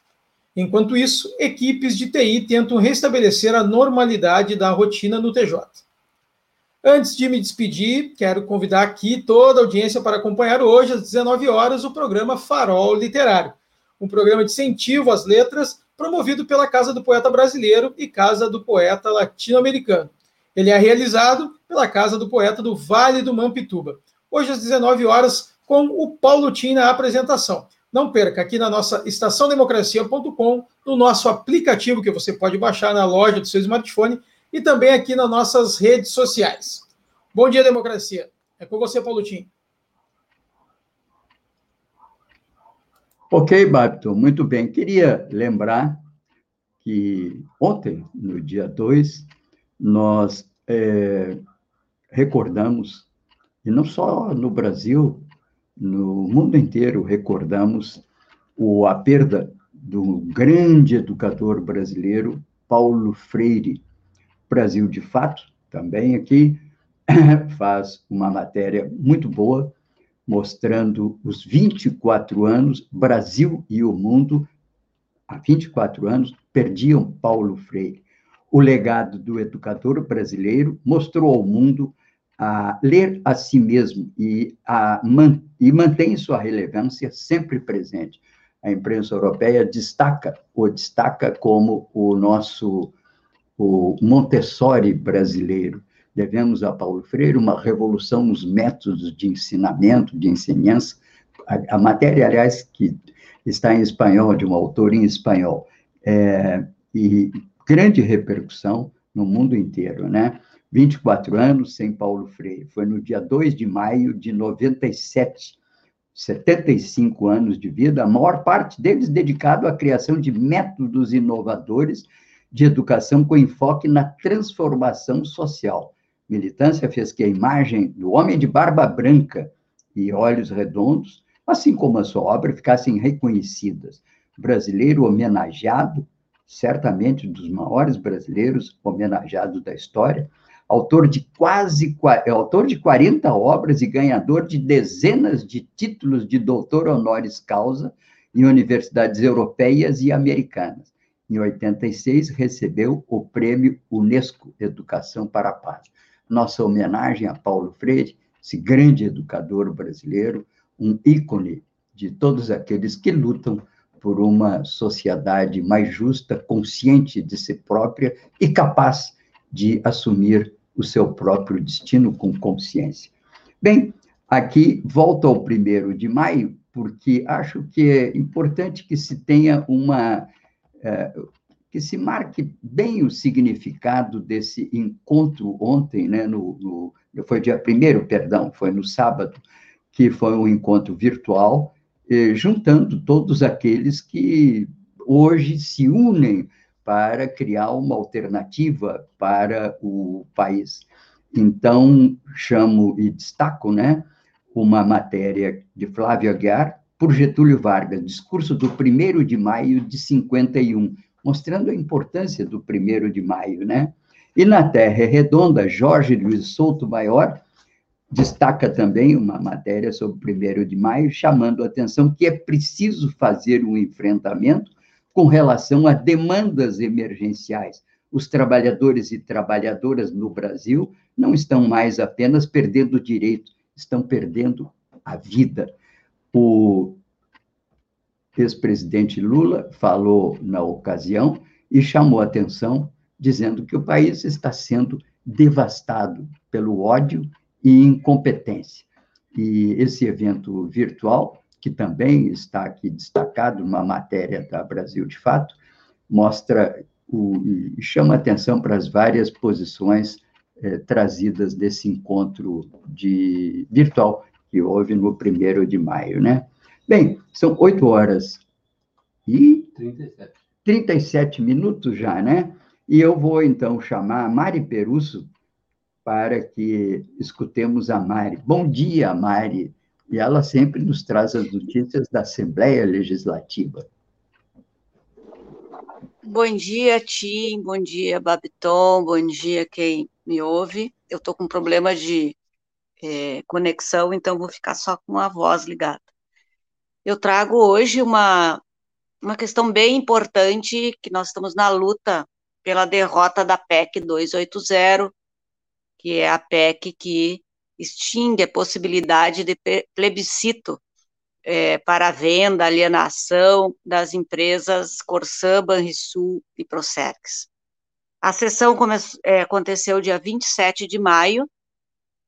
Enquanto isso, equipes de TI tentam restabelecer a normalidade da rotina no TJ. Antes de me despedir, quero convidar aqui toda a audiência para acompanhar hoje, às 19 horas, o programa Farol Literário, um programa de incentivo às letras promovido pela Casa do Poeta Brasileiro e Casa do Poeta Latino-Americano. Ele é realizado pela Casa do Poeta do Vale do Mampituba. Hoje, às 19 horas, com o Paulo Tim na apresentação. Não perca aqui na nossa estaçãodemocracia.com, no nosso aplicativo que você pode baixar na loja do seu smartphone e também aqui nas nossas redes sociais. Bom dia, democracia. É com você, Paulo Tim. Ok, Babton, muito bem. Queria lembrar que ontem, no dia 2, nós é, recordamos, e não só no Brasil, no mundo inteiro, recordamos o, a perda do grande educador brasileiro, Paulo Freire, Brasil de Fato, também aqui, faz uma matéria muito boa, mostrando os 24 anos, Brasil e o mundo, há 24 anos, perdiam Paulo Freire. O legado do educador brasileiro mostrou ao mundo a ler a si mesmo e, a, e mantém sua relevância sempre presente. A imprensa europeia destaca, o destaca como o nosso o Montessori brasileiro. Devemos a Paulo Freire uma revolução nos métodos de ensinamento, de ensinança. A, a matéria, aliás, que está em espanhol, de um autor em espanhol, é, e grande repercussão no mundo inteiro, né? 24 anos sem Paulo Freire. Foi no dia 2 de maio de 97, 75 anos de vida, a maior parte deles dedicado à criação de métodos inovadores de educação com enfoque na transformação social. Militância fez que a imagem do homem de barba branca e olhos redondos, assim como a sua obra, ficassem reconhecidas. Brasileiro homenageado certamente um dos maiores brasileiros homenageados da história, autor de quase é autor de 40 obras e ganhador de dezenas de títulos de doutor honoris causa em universidades europeias e americanas. Em 86 recebeu o prêmio UNESCO Educação para a Paz. Nossa homenagem a Paulo Freire, esse grande educador brasileiro, um ícone de todos aqueles que lutam por uma sociedade mais justa, consciente de si própria e capaz de assumir o seu próprio destino com consciência. Bem, aqui volto ao primeiro de maio, porque acho que é importante que se tenha uma. É, que se marque bem o significado desse encontro ontem, né, no, no foi dia primeiro, perdão, foi no sábado, que foi um encontro virtual, eh, juntando todos aqueles que hoje se unem para criar uma alternativa para o país. Então, chamo e destaco, né, uma matéria de Flávio Aguiar, por Getúlio Vargas, discurso do 1 de maio de 51, mostrando a importância do 1 de maio, né? E na Terra Redonda, Jorge Luiz Souto Maior destaca também uma matéria sobre o 1 de maio, chamando a atenção que é preciso fazer um enfrentamento com relação a demandas emergenciais. Os trabalhadores e trabalhadoras no Brasil não estão mais apenas perdendo direito, estão perdendo a vida. O ex-presidente Lula falou na ocasião e chamou atenção, dizendo que o país está sendo devastado pelo ódio e incompetência. E esse evento virtual que também está aqui destacado numa matéria da Brasil de Fato, mostra o, e chama atenção para as várias posições eh, trazidas desse encontro de virtual que houve no primeiro de maio, né? Bem, são oito horas e 37. 37 minutos já, né? E eu vou então chamar a Mari Perusso para que escutemos a Mari. Bom dia, Mari e ela sempre nos traz as notícias da Assembleia Legislativa. Bom dia, Tim, bom dia, Babiton, bom dia quem me ouve. Eu estou com problema de é, conexão, então vou ficar só com a voz ligada. Eu trago hoje uma, uma questão bem importante, que nós estamos na luta pela derrota da PEC 280, que é a PEC que extingue a possibilidade de plebiscito é, para venda, alienação das empresas Corsã, Banrisul e Procerx. A sessão é, aconteceu dia 27 de maio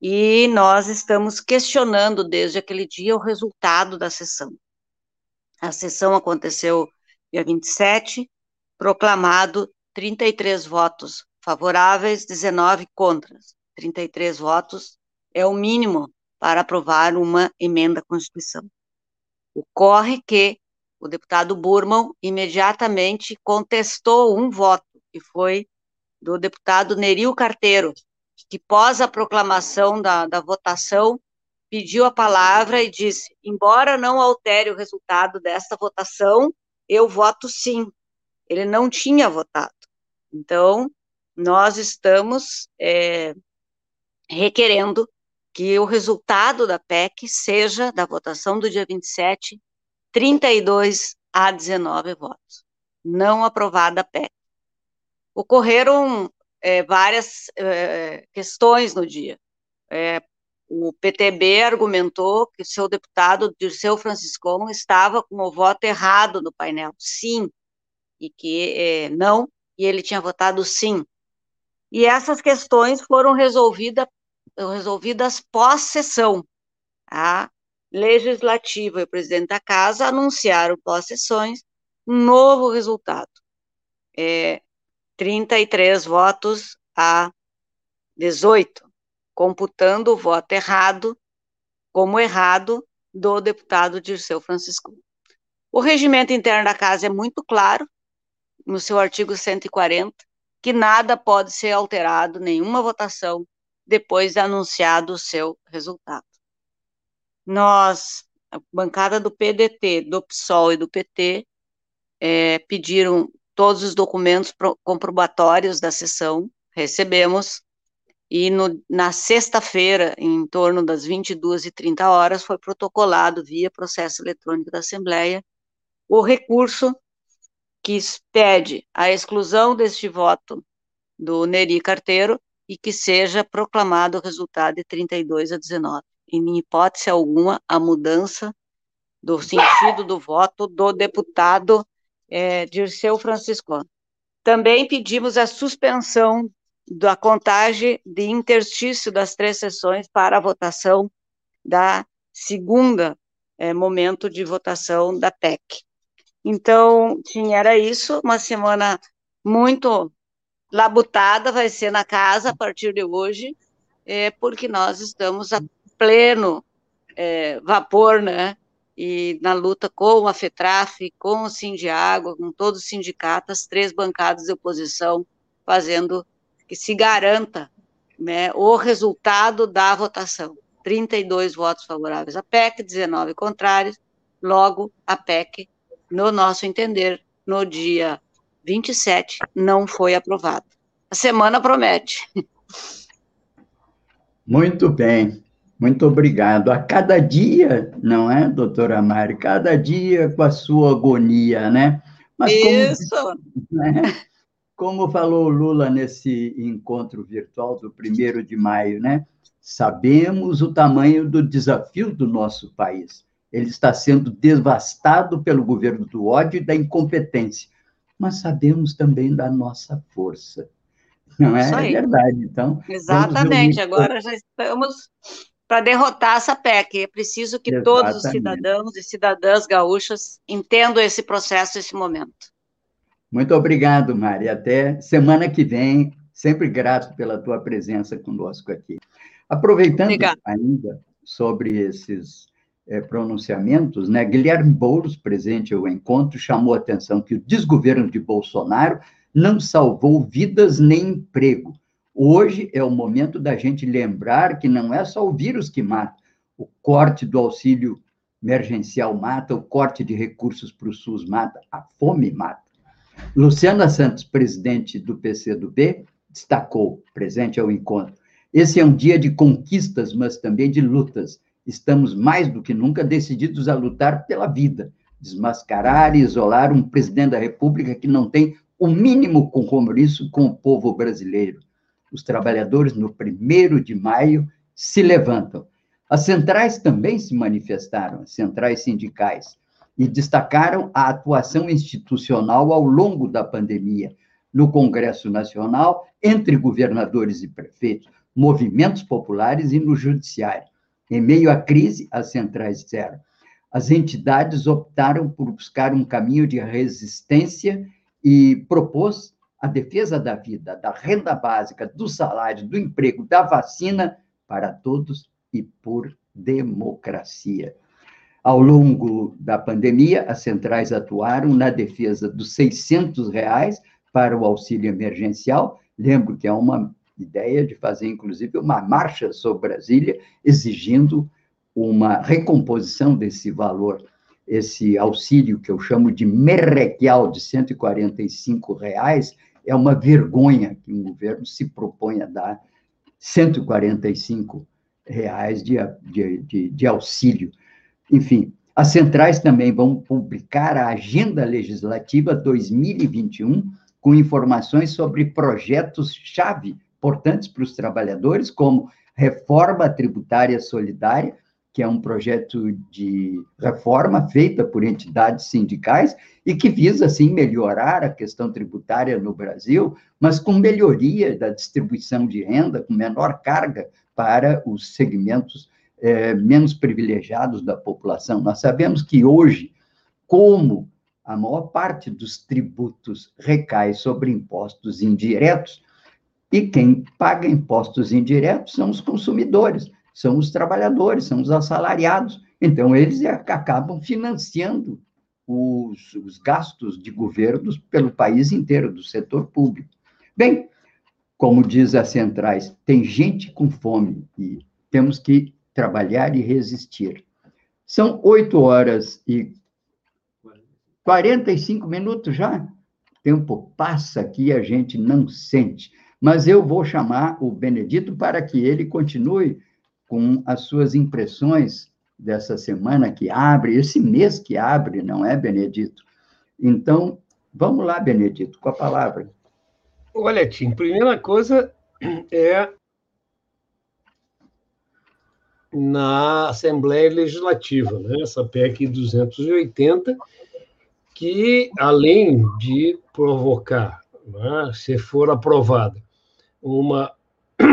e nós estamos questionando desde aquele dia o resultado da sessão. A sessão aconteceu dia 27, proclamado 33 votos favoráveis, 19 contras, 33 votos é o mínimo para aprovar uma emenda à Constituição. Ocorre que o deputado Burman imediatamente contestou um voto, que foi do deputado Neril Carteiro, que pós a proclamação da, da votação, pediu a palavra e disse: embora não altere o resultado desta votação, eu voto sim. Ele não tinha votado. Então, nós estamos é, requerendo que o resultado da PEC seja, da votação do dia 27, 32 a 19 votos. Não aprovada a PEC. Ocorreram é, várias é, questões no dia. É, o PTB argumentou que seu deputado Dirceu Franciscon estava com o voto errado no painel, sim, e que é, não, e ele tinha votado sim. E essas questões foram resolvidas resolvidas pós-sessão. A legislativa e o presidente da casa anunciaram pós-sessões um novo resultado. É, 33 votos a 18, computando o voto errado como errado do deputado Dirceu Francisco. O regimento interno da casa é muito claro, no seu artigo 140, que nada pode ser alterado, nenhuma votação, depois de anunciado o seu resultado. Nós, a bancada do PDT, do PSOL e do PT, é, pediram todos os documentos comprobatórios da sessão, recebemos, e no, na sexta-feira, em torno das 22h30 horas, foi protocolado via processo eletrônico da Assembleia o recurso que pede a exclusão deste voto do Neri Carteiro e que seja proclamado o resultado de 32 a 19. Em hipótese alguma, a mudança do sentido do voto do deputado é, Dirceu Francisco. Também pedimos a suspensão da contagem de interstício das três sessões para a votação da segunda é, momento de votação da PEC. Então, tinha, era isso, uma semana muito labutada, vai ser na casa a partir de hoje, é, porque nós estamos a pleno é, vapor, né, e na luta com a FETRAF, com o Sindiágua, com todos os sindicatos, três bancadas de oposição, fazendo que se garanta né, o resultado da votação. 32 votos favoráveis à PEC, 19 contrários, logo a PEC, no nosso entender, no dia 27, não foi aprovada. A semana promete. Muito bem. Muito obrigado. A cada dia, não é, doutora Mari? Cada dia com a sua agonia, né? Mas Isso! Como, né? como falou Lula nesse encontro virtual do primeiro de maio, né? Sabemos o tamanho do desafio do nosso país. Ele está sendo devastado pelo governo do ódio e da incompetência, mas sabemos também da nossa força. Não é? é verdade, então. Exatamente. Agora já estamos para derrotar essa PEC. É preciso que Exatamente. todos os cidadãos e cidadãs gaúchas entendam esse processo, esse momento. Muito obrigado, Mari. Até semana que vem. Sempre grato pela tua presença conosco aqui. Aproveitando Obrigada. ainda sobre esses é, pronunciamentos, né, Guilherme Boulos, presente ao encontro, chamou a atenção que o desgoverno de Bolsonaro não salvou vidas nem emprego, Hoje é o momento da gente lembrar que não é só o vírus que mata, o corte do auxílio emergencial mata, o corte de recursos para o SUS mata, a fome mata. Luciana Santos, presidente do PCdoB, destacou, presente ao encontro, esse é um dia de conquistas, mas também de lutas. Estamos mais do que nunca decididos a lutar pela vida, desmascarar e isolar um presidente da República que não tem o mínimo compromisso com o povo brasileiro os trabalhadores, no primeiro de maio, se levantam. As centrais também se manifestaram, as centrais sindicais, e destacaram a atuação institucional ao longo da pandemia, no Congresso Nacional, entre governadores e prefeitos, movimentos populares e no Judiciário. Em meio à crise, as centrais disseram: as entidades optaram por buscar um caminho de resistência e propôs a defesa da vida, da renda básica, do salário, do emprego, da vacina para todos e por democracia. Ao longo da pandemia, as centrais atuaram na defesa dos 600 reais para o auxílio emergencial. Lembro que é uma ideia de fazer, inclusive, uma marcha sobre Brasília, exigindo uma recomposição desse valor, esse auxílio que eu chamo de merrequial de 145 reais, é uma vergonha que um governo se propõe a dar 145 reais de, de, de, de auxílio. Enfim, as centrais também vão publicar a Agenda Legislativa 2021 com informações sobre projetos-chave importantes para os trabalhadores, como reforma tributária solidária, que é um projeto de reforma feita por entidades sindicais e que visa, assim, melhorar a questão tributária no Brasil, mas com melhoria da distribuição de renda, com menor carga para os segmentos é, menos privilegiados da população. Nós sabemos que hoje, como a maior parte dos tributos recai sobre impostos indiretos, e quem paga impostos indiretos são os consumidores são os trabalhadores, são os assalariados. Então, eles acabam financiando os, os gastos de governos pelo país inteiro, do setor público. Bem, como diz as centrais, tem gente com fome e temos que trabalhar e resistir. São oito horas e 45 minutos já? tempo passa aqui e a gente não sente. Mas eu vou chamar o Benedito para que ele continue com as suas impressões dessa semana que abre, esse mês que abre, não é, Benedito? Então, vamos lá, Benedito, com a palavra. Olha, Tim, primeira coisa é na Assembleia Legislativa, né? essa PEC 280, que, além de provocar, né, se for aprovada, uma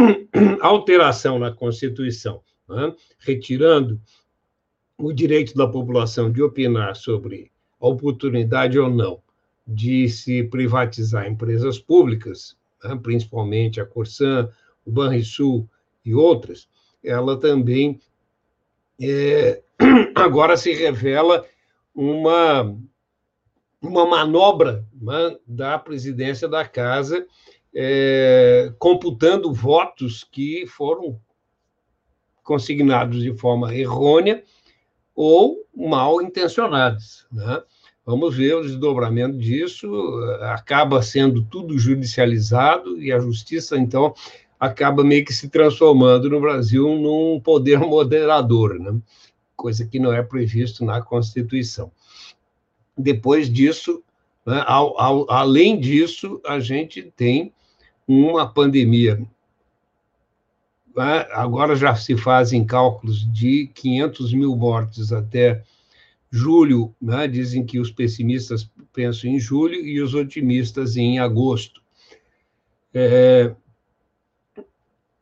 alteração na Constituição, né, retirando o direito da população de opinar sobre a oportunidade ou não de se privatizar empresas públicas, né, principalmente a Corsan, o Banrisul e outras, ela também é, agora se revela uma, uma manobra né, da presidência da Casa, é, computando votos que foram consignados de forma errônea ou mal intencionados. Né? Vamos ver o desdobramento disso. Acaba sendo tudo judicializado e a justiça, então, acaba meio que se transformando no Brasil num poder moderador, né? coisa que não é previsto na Constituição. Depois disso, né, ao, ao, além disso, a gente tem uma pandemia. Né? Agora já se fazem cálculos de 500 mil mortes até julho, né? dizem que os pessimistas pensam em julho e os otimistas em agosto. É,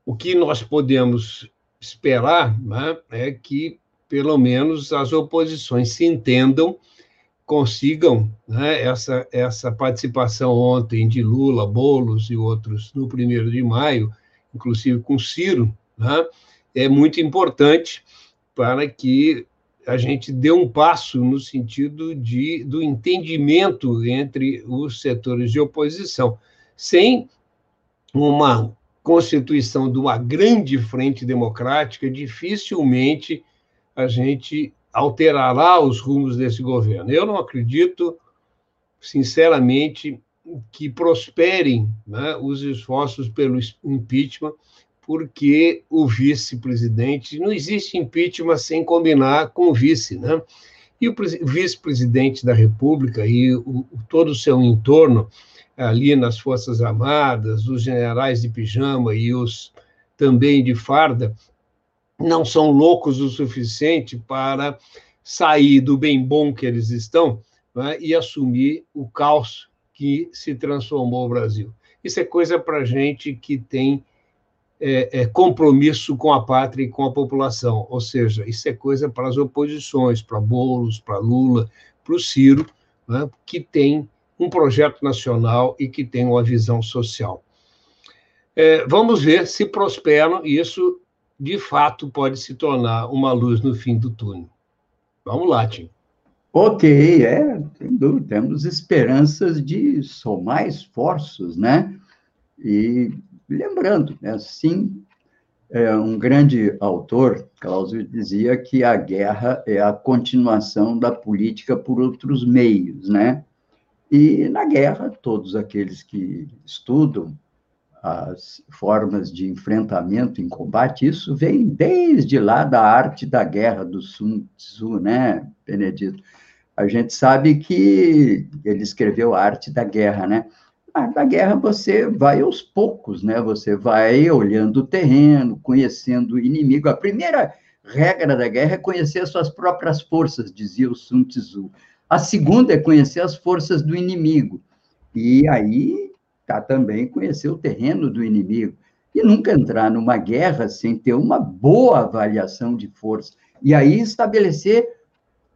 o que nós podemos esperar né, é que, pelo menos, as oposições se entendam, consigam né, essa, essa participação ontem de Lula, Bolos e outros no primeiro de maio, inclusive com Ciro, né, é muito importante para que a gente dê um passo no sentido de, do entendimento entre os setores de oposição, sem uma constituição de uma grande frente democrática, dificilmente a gente alterará os rumos desse governo. Eu não acredito, sinceramente, que prosperem né, os esforços pelo impeachment, porque o vice-presidente não existe impeachment sem combinar com o vice, né? E o vice-presidente da República e o, todo o seu entorno ali nas Forças Armadas, os generais de pijama e os também de farda, não são loucos o suficiente para sair do bem bom que eles estão né, e assumir o caos que se transformou o Brasil. Isso é coisa para gente que tem é, é, compromisso com a pátria e com a população, ou seja, isso é coisa para as oposições, para Bolos, para Lula, para o Ciro, né, que tem um projeto nacional e que tem uma visão social. É, vamos ver se prosperam isso, de fato, pode se tornar uma luz no fim do túnel. Vamos lá, Tim. Ok, é, temos esperanças de somar esforços, né? E lembrando, né, sim, é, um grande autor, Clausewitz, dizia que a guerra é a continuação da política por outros meios, né? E na guerra, todos aqueles que estudam as formas de enfrentamento em combate, isso vem desde lá da arte da guerra do Sun Tzu, né, Benedito? A gente sabe que ele escreveu a arte da guerra, né? A arte da guerra você vai aos poucos, né? Você vai olhando o terreno, conhecendo o inimigo. A primeira regra da guerra é conhecer as suas próprias forças, dizia o Sun Tzu. A segunda é conhecer as forças do inimigo. E aí tá também conhecer o terreno do inimigo. E nunca entrar numa guerra sem ter uma boa avaliação de força. E aí estabelecer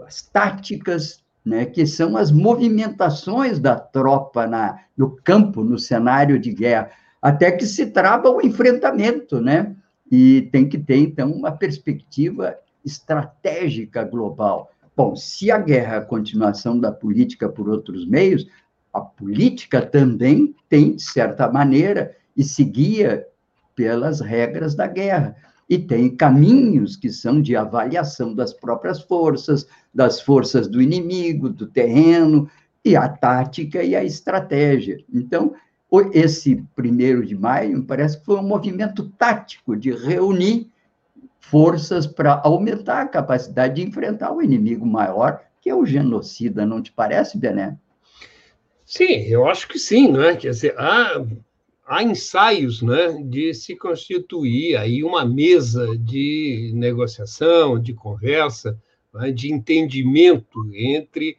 as táticas, né, que são as movimentações da tropa na, no campo, no cenário de guerra, até que se trava o enfrentamento, né? E tem que ter, então, uma perspectiva estratégica global. Bom, se a guerra é a continuação da política por outros meios, a política também tem, de certa maneira, e se guia pelas regras da guerra. E tem caminhos que são de avaliação das próprias forças, das forças do inimigo, do terreno, e a tática e a estratégia. Então, esse primeiro de maio, parece que foi um movimento tático de reunir forças para aumentar a capacidade de enfrentar o inimigo maior, que é o genocida, não te parece, Bené? Sim, eu acho que sim, né? Quer dizer, há, há ensaios né, de se constituir aí uma mesa de negociação, de conversa, né, de entendimento entre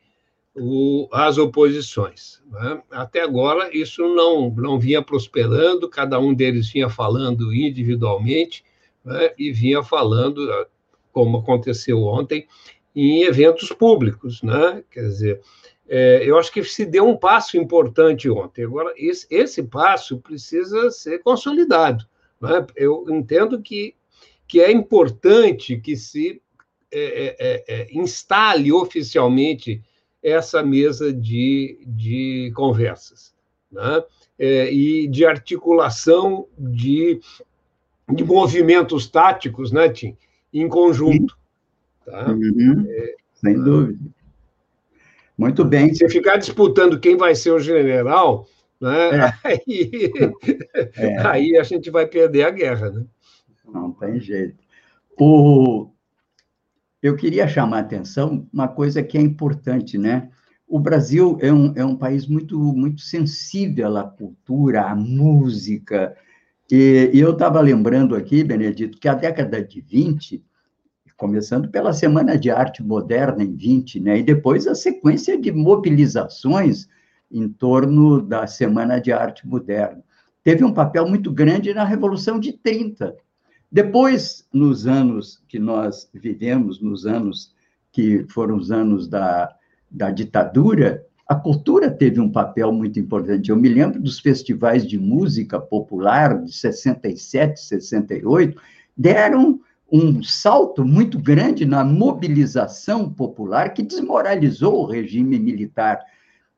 o, as oposições. Né? Até agora, isso não, não vinha prosperando, cada um deles vinha falando individualmente né? e vinha falando, como aconteceu ontem, em eventos públicos. Né? Quer dizer, é, eu acho que se deu um passo importante ontem. Agora, esse, esse passo precisa ser consolidado. Né? Eu entendo que, que é importante que se é, é, é, é instale oficialmente essa mesa de, de conversas, né? É, e de articulação de, de movimentos táticos, né, Tim? Em conjunto. Tá? Uhum. Sem tá? dúvida. Muito bem. Se ficar disputando quem vai ser o general, né, é. aí, é. aí a gente vai perder a guerra. Né? Não tem jeito. O, eu queria chamar a atenção uma coisa que é importante, né? O Brasil é um, é um país muito, muito sensível à cultura, à música. E, e eu estava lembrando aqui, Benedito, que a década de 20, começando pela Semana de Arte Moderna em 20, né? E depois a sequência de mobilizações em torno da Semana de Arte Moderna. Teve um papel muito grande na Revolução de 30, depois, nos anos que nós vivemos, nos anos que foram os anos da, da ditadura, a cultura teve um papel muito importante. Eu me lembro dos festivais de música popular de 67, 68, deram um salto muito grande na mobilização popular que desmoralizou o regime militar.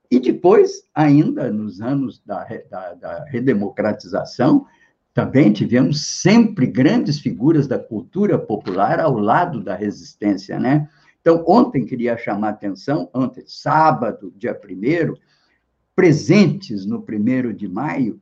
E depois, ainda nos anos da, da, da redemocratização, também tivemos sempre grandes figuras da cultura popular ao lado da resistência, né? Então, ontem queria chamar a atenção, ontem, sábado, dia 1 presentes no 1 de maio,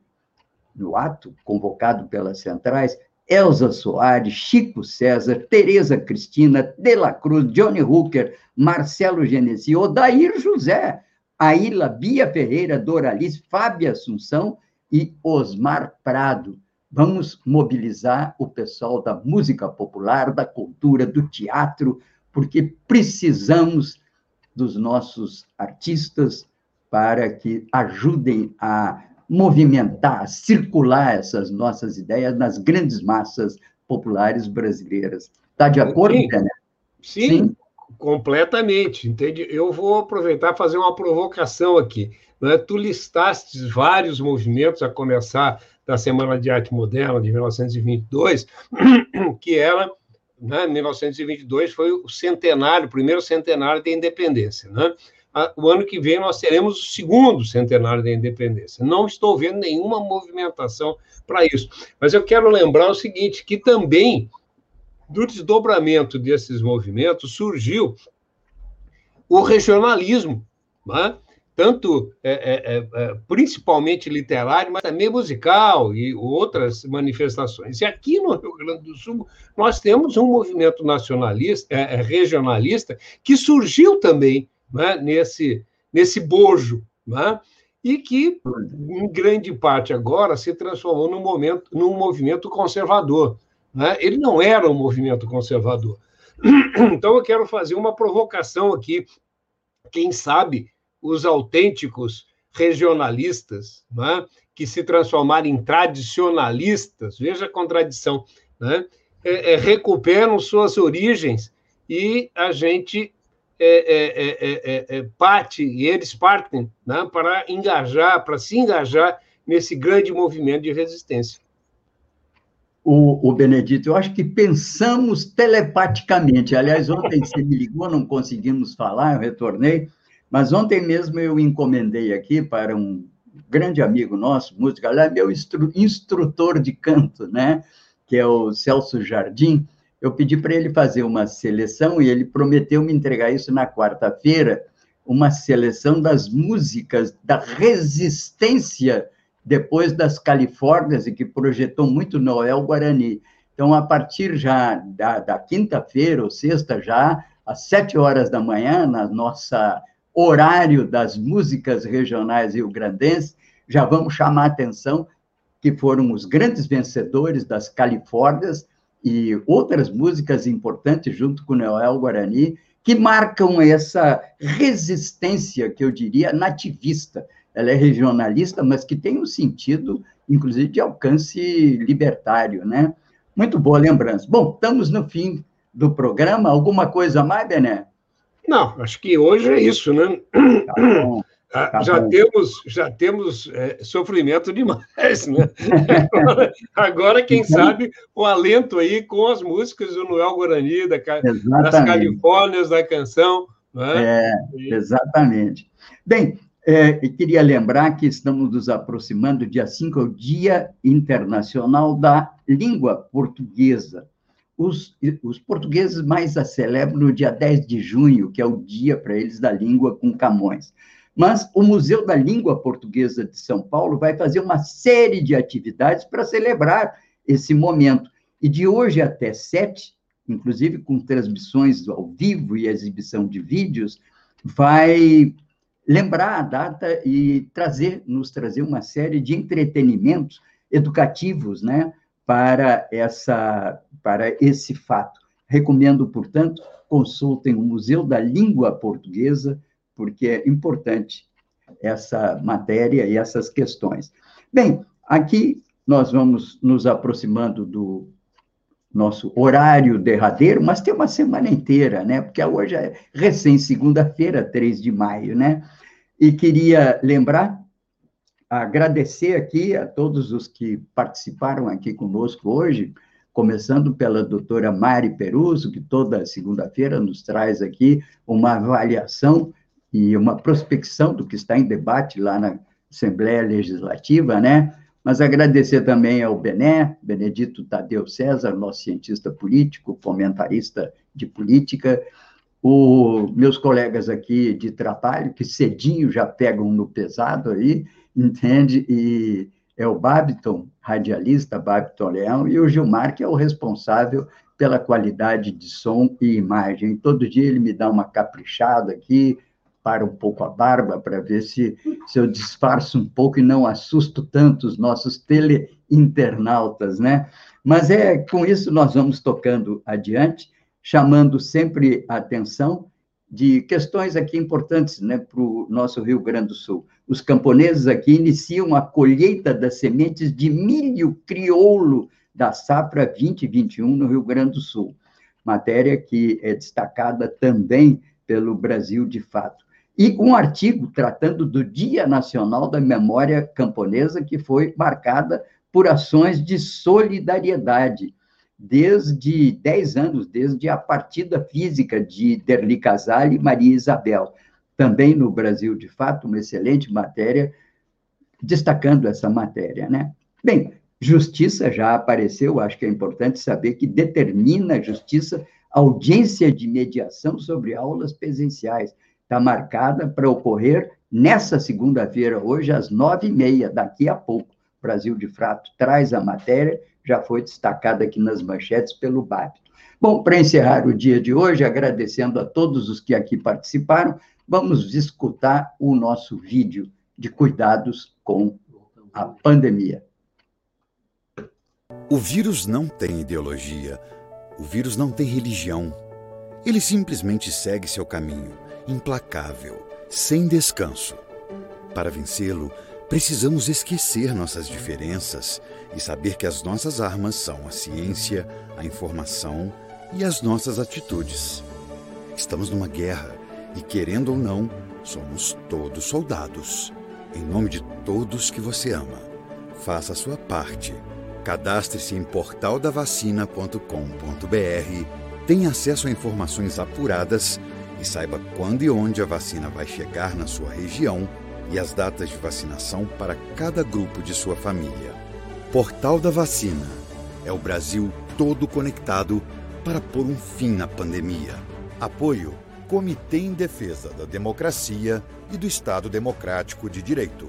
no ato convocado pelas centrais, Elza Soares, Chico César, Tereza Cristina, De La Cruz, Johnny Hooker, Marcelo Genesi, Odair José, Aila Bia Ferreira, Doralice, Fábio Assunção e Osmar Prado. Vamos mobilizar o pessoal da música popular, da cultura, do teatro, porque precisamos dos nossos artistas para que ajudem a movimentar, circular essas nossas ideias nas grandes massas populares brasileiras. Está de acordo, Sim. Sim, Sim, completamente. Entende? Eu vou aproveitar e fazer uma provocação aqui. Né? Tu listaste vários movimentos, a começar da Semana de Arte Moderna de 1922, que ela, né, 1922 foi o centenário, o primeiro centenário da independência, né? O ano que vem nós teremos o segundo centenário da independência. Não estou vendo nenhuma movimentação para isso. Mas eu quero lembrar o seguinte, que também do desdobramento desses movimentos surgiu o regionalismo, né? tanto é, é, é, é, principalmente literário, mas também musical e outras manifestações. E aqui no Rio Grande do Sul nós temos um movimento nacionalista, é, é, regionalista, que surgiu também né, nesse nesse bojo, né, e que em grande parte agora se transformou num momento num movimento conservador. Né? Ele não era um movimento conservador. Então eu quero fazer uma provocação aqui. Quem sabe os autênticos regionalistas, né, que se transformaram em tradicionalistas, veja a contradição, né, é, é, recuperam suas origens e a gente é, é, é, é parte, e eles partem né, para engajar, para se engajar nesse grande movimento de resistência. O, o, Benedito, eu acho que pensamos telepaticamente. Aliás, ontem você me ligou, não conseguimos falar, eu retornei. Mas ontem mesmo eu encomendei aqui para um grande amigo nosso, músico, aliás, meu instru instrutor de canto, né? Que é o Celso Jardim. Eu pedi para ele fazer uma seleção e ele prometeu me entregar isso na quarta-feira, uma seleção das músicas da resistência depois das Califórnias e que projetou muito Noel Guarani. Então, a partir já da, da quinta-feira ou sexta, já às sete horas da manhã, na nossa horário das músicas regionais rio-grandenses, já vamos chamar a atenção que foram os grandes vencedores das Califórnias e outras músicas importantes junto com Noel Guarani, que marcam essa resistência, que eu diria, nativista. Ela é regionalista, mas que tem um sentido, inclusive, de alcance libertário, né? Muito boa lembrança. Bom, estamos no fim do programa. Alguma coisa mais, Bené? Não, acho que hoje é isso, né? Tá bom. Tá já, temos, já temos é, sofrimento demais, né? Agora, agora, quem então, sabe, o alento aí com as músicas do Noel Guarani, da, das Califórnias, da canção. Né? É, exatamente. Bem, é, queria lembrar que estamos nos aproximando, dia 5 é o Dia Internacional da Língua Portuguesa. Os, os portugueses mais a celebram no dia 10 de junho, que é o dia para eles da língua com Camões. Mas o Museu da Língua Portuguesa de São Paulo vai fazer uma série de atividades para celebrar esse momento. E de hoje até sete, inclusive com transmissões ao vivo e exibição de vídeos, vai lembrar a data e trazer, nos trazer uma série de entretenimentos educativos, né, para essa, para esse fato. Recomendo, portanto, consultem o Museu da Língua Portuguesa porque é importante essa matéria e essas questões. Bem, aqui nós vamos nos aproximando do nosso horário derradeiro, mas tem uma semana inteira, né? Porque hoje é recém segunda-feira, 3 de maio, né? E queria lembrar, agradecer aqui a todos os que participaram aqui conosco hoje, começando pela doutora Mari Peruso, que toda segunda-feira nos traz aqui uma avaliação e uma prospecção do que está em debate lá na Assembleia Legislativa, né? Mas agradecer também ao Bené, Benedito Tadeu César, nosso cientista político, comentarista de política, os meus colegas aqui de trabalho, que cedinho já pegam no pesado aí, entende? E é o Babiton, radialista Babiton Leão, e o Gilmar, que é o responsável pela qualidade de som e imagem. Todo dia ele me dá uma caprichada aqui, para um pouco a barba para ver se, se eu disfarço um pouco e não assusto tanto os nossos teleinternautas, né? Mas é com isso nós vamos tocando adiante, chamando sempre a atenção de questões aqui importantes né, para o nosso Rio Grande do Sul. Os camponeses aqui iniciam a colheita das sementes de milho crioulo da safra 2021 no Rio Grande do Sul, matéria que é destacada também pelo Brasil de Fato e um artigo tratando do Dia Nacional da Memória Camponesa, que foi marcada por ações de solidariedade desde 10 anos, desde a partida física de Derli Casale e Maria Isabel. Também no Brasil, de fato, uma excelente matéria, destacando essa matéria, né? Bem, justiça já apareceu, acho que é importante saber que determina a justiça audiência de mediação sobre aulas presenciais está marcada para ocorrer nessa segunda-feira, hoje, às nove e meia, daqui a pouco. Brasil de Frato traz a matéria, já foi destacada aqui nas manchetes pelo BAP. Bom, para encerrar o dia de hoje, agradecendo a todos os que aqui participaram, vamos escutar o nosso vídeo de cuidados com a pandemia. O vírus não tem ideologia, o vírus não tem religião. Ele simplesmente segue seu caminho implacável, sem descanso. Para vencê-lo, precisamos esquecer nossas diferenças e saber que as nossas armas são a ciência, a informação e as nossas atitudes. Estamos numa guerra e, querendo ou não, somos todos soldados. Em nome de todos que você ama, faça a sua parte. Cadastre-se em portaldavacina.com.br, tenha acesso a informações apuradas e saiba quando e onde a vacina vai chegar na sua região e as datas de vacinação para cada grupo de sua família. Portal da Vacina é o Brasil todo conectado para pôr um fim na pandemia. Apoio Comitê em Defesa da Democracia e do Estado Democrático de Direito.